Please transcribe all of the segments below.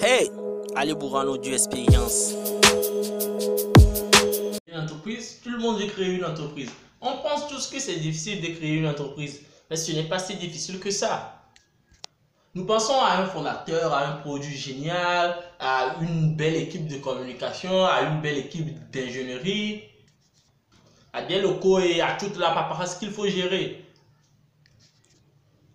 Hey, Ali Bourano du Expérience. Une entreprise, tout le monde veut créer une entreprise. On pense tous que c'est difficile de créer une entreprise, mais ce n'est pas si difficile que ça. Nous pensons à un fondateur, à un produit génial, à une belle équipe de communication, à une belle équipe d'ingénierie, à des locaux et à toute la paperasse qu'il faut gérer.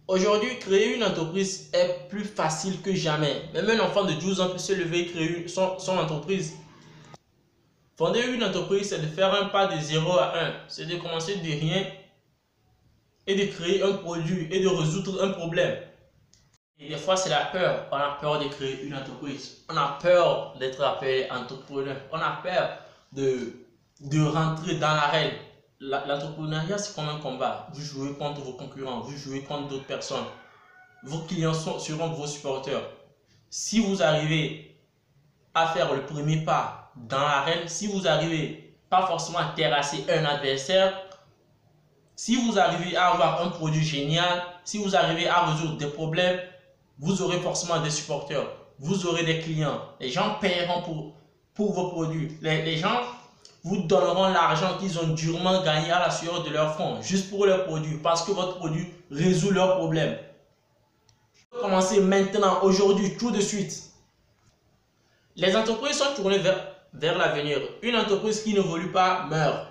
Aujourd'hui, créer une entreprise est plus facile que jamais. Même un enfant de 12 ans peut se lever et créer son, entreprise. Fonder une entreprise, c'est de faire un pas de 0 à 1. C'est de commencer de rien et de créer un produit et de résoudre un problème. Et des fois, c'est la peur. On a peur de créer une entreprise. On a peur d'être appelé entrepreneur. On a peur de, de rentrer dans l'arène. L'entrepreneuriat, c'est comme un combat. Vous jouez contre vos concurrents, vous jouez contre d'autres personnes. Vos clients seront vos supporters. Si vous arrivez à faire le premier pas dans l'arène, si vous arrivez pas forcément à terrasser un adversaire, si vous arrivez à avoir un produit génial, si vous arrivez à résoudre des problèmes, vous aurez forcément des supporters, vous aurez des clients. Les gens paieront pour, pour vos produits. Les, les gens vous donneront l'argent qu'ils ont durement gagné à la sueur de leur front, juste pour leurs produits, parce que votre produit résout leurs problèmes. Commencez maintenant, aujourd'hui, tout de suite. Les entreprises sont tournées vers, vers l'avenir. Une entreprise qui n'évolue pas meurt.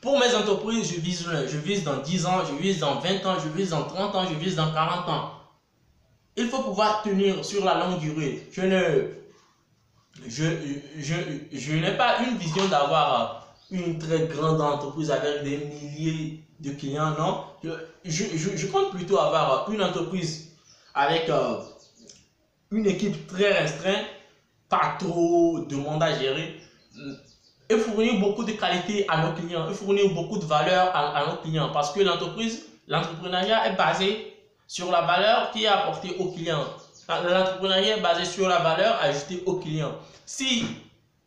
Pour mes entreprises, je vise Je vise dans 10 ans, je vise dans 20 ans, je vise dans 30 ans, je vise dans 40 ans. Il faut pouvoir tenir sur la longue durée. Je ne je, je, je n'ai pas une vision d'avoir une très grande entreprise avec des milliers de clients, non. Je, je, je compte plutôt avoir une entreprise avec euh, une équipe très restreinte, pas trop de monde à gérer, et fournir beaucoup de qualité à nos clients, et fournir beaucoup de valeur à, à nos clients, parce que l'entreprise, l'entrepreneuriat est basé sur la valeur qui est apportée aux clients. L'entrepreneuriat est basé sur la valeur ajoutée aux clients. Si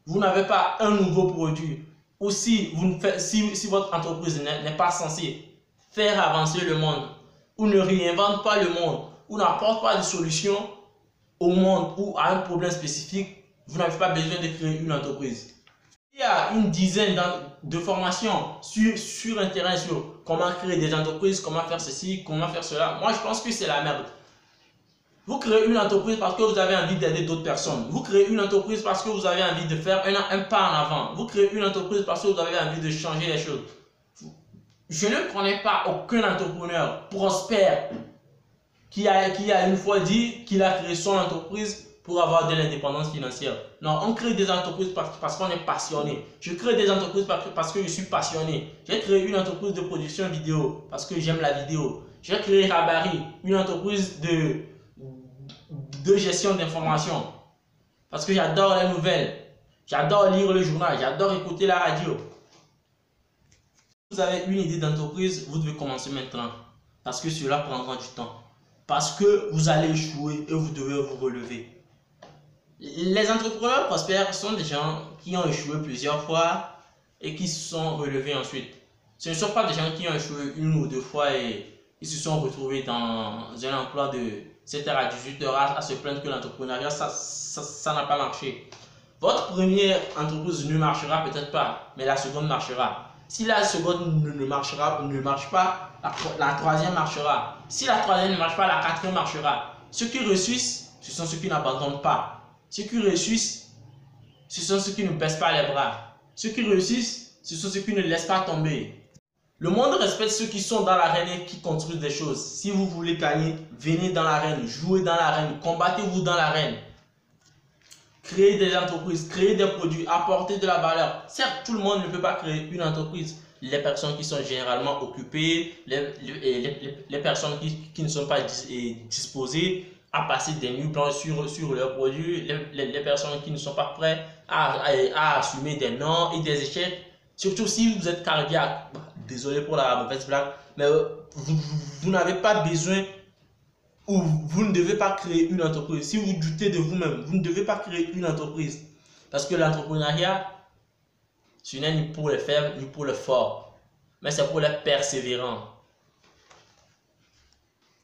vous n'avez pas un nouveau produit ou si, vous faites, si, votre entreprise n'est pas censée faire avancer le monde ou ne réinvente pas le monde ou n'apporte pas de solution au monde ou à un problème spécifique, vous n'avez pas besoin de créer une entreprise. Il y a une dizaine de formations sur, sur Internet sur comment créer des entreprises, comment faire ceci, comment faire cela. Moi, je pense que c'est la merde. Vous créez une entreprise parce que vous avez envie d'aider d'autres personnes. Vous créez une entreprise parce que vous avez envie de faire un, un, pas en avant. Vous créez une entreprise parce que vous avez envie de changer les choses. Je ne connais pas aucun entrepreneur prospère qui a, qui a une fois dit qu'il a créé son entreprise pour avoir de l'indépendance financière. Non, on crée des entreprises parce, parce qu'on est passionné. Je crée des entreprises parce, parce que je suis passionné. J'ai créé une entreprise de production vidéo parce que j'aime la vidéo. J'ai créé Rabari, une entreprise de de gestion d'information. Parce que j'adore les nouvelles. J'adore lire le journal. J'adore écouter la radio. Vous avez une idée d'entreprise, vous devez commencer maintenant. Parce que cela prendra du temps. Parce que vous allez échouer et vous devez vous relever. Les entrepreneurs prospères sont des gens qui ont échoué plusieurs fois et qui se sont relevés ensuite. Ce ne sont pas des gens qui ont échoué une ou deux fois et ils se sont retrouvés dans un emploi de 7h à 18h à, se plaindre que l'entrepreneuriat, ça n'a ça, pas marché. Votre première entreprise ne marchera peut-être pas, mais la seconde marchera. Si la seconde ne, marchera, ne marche pas, la, troisième marchera. Si la troisième ne marche pas, la quatrième marchera. Ceux qui réussissent, ce sont ceux qui n'abandonnent pas. Ceux qui réussissent, ce sont ceux qui ne baissent pas les bras. Ceux qui réussissent, ce sont ceux qui ne laissent pas tomber. Le monde respecte ceux qui sont dans l'arène et qui construisent des choses. Si vous voulez gagner, venez dans l'arène, jouez dans l'arène, combattez-vous dans l'arène. Créez des entreprises, créez des produits, apportez de la valeur. Certes, tout le monde ne peut pas créer une entreprise. Les personnes qui sont généralement occupées, les, personnes qui, ne sont pas disposées à passer des nuits blanches sur, sur leurs produits, les, personnes qui ne sont pas prêtes à, à, à assumer des noms et des échecs. Surtout si vous êtes cardiaque désolé pour la mauvaise blague, mais euh, vous, n'avez pas besoin ou vous ne devez pas créer une entreprise. Si vous doutez de vous-même, vous ne devez pas créer une entreprise. Parce que l'entrepreneuriat, ce n'est ni pour les faibles ni pour les forts, mais c'est pour les persévérants.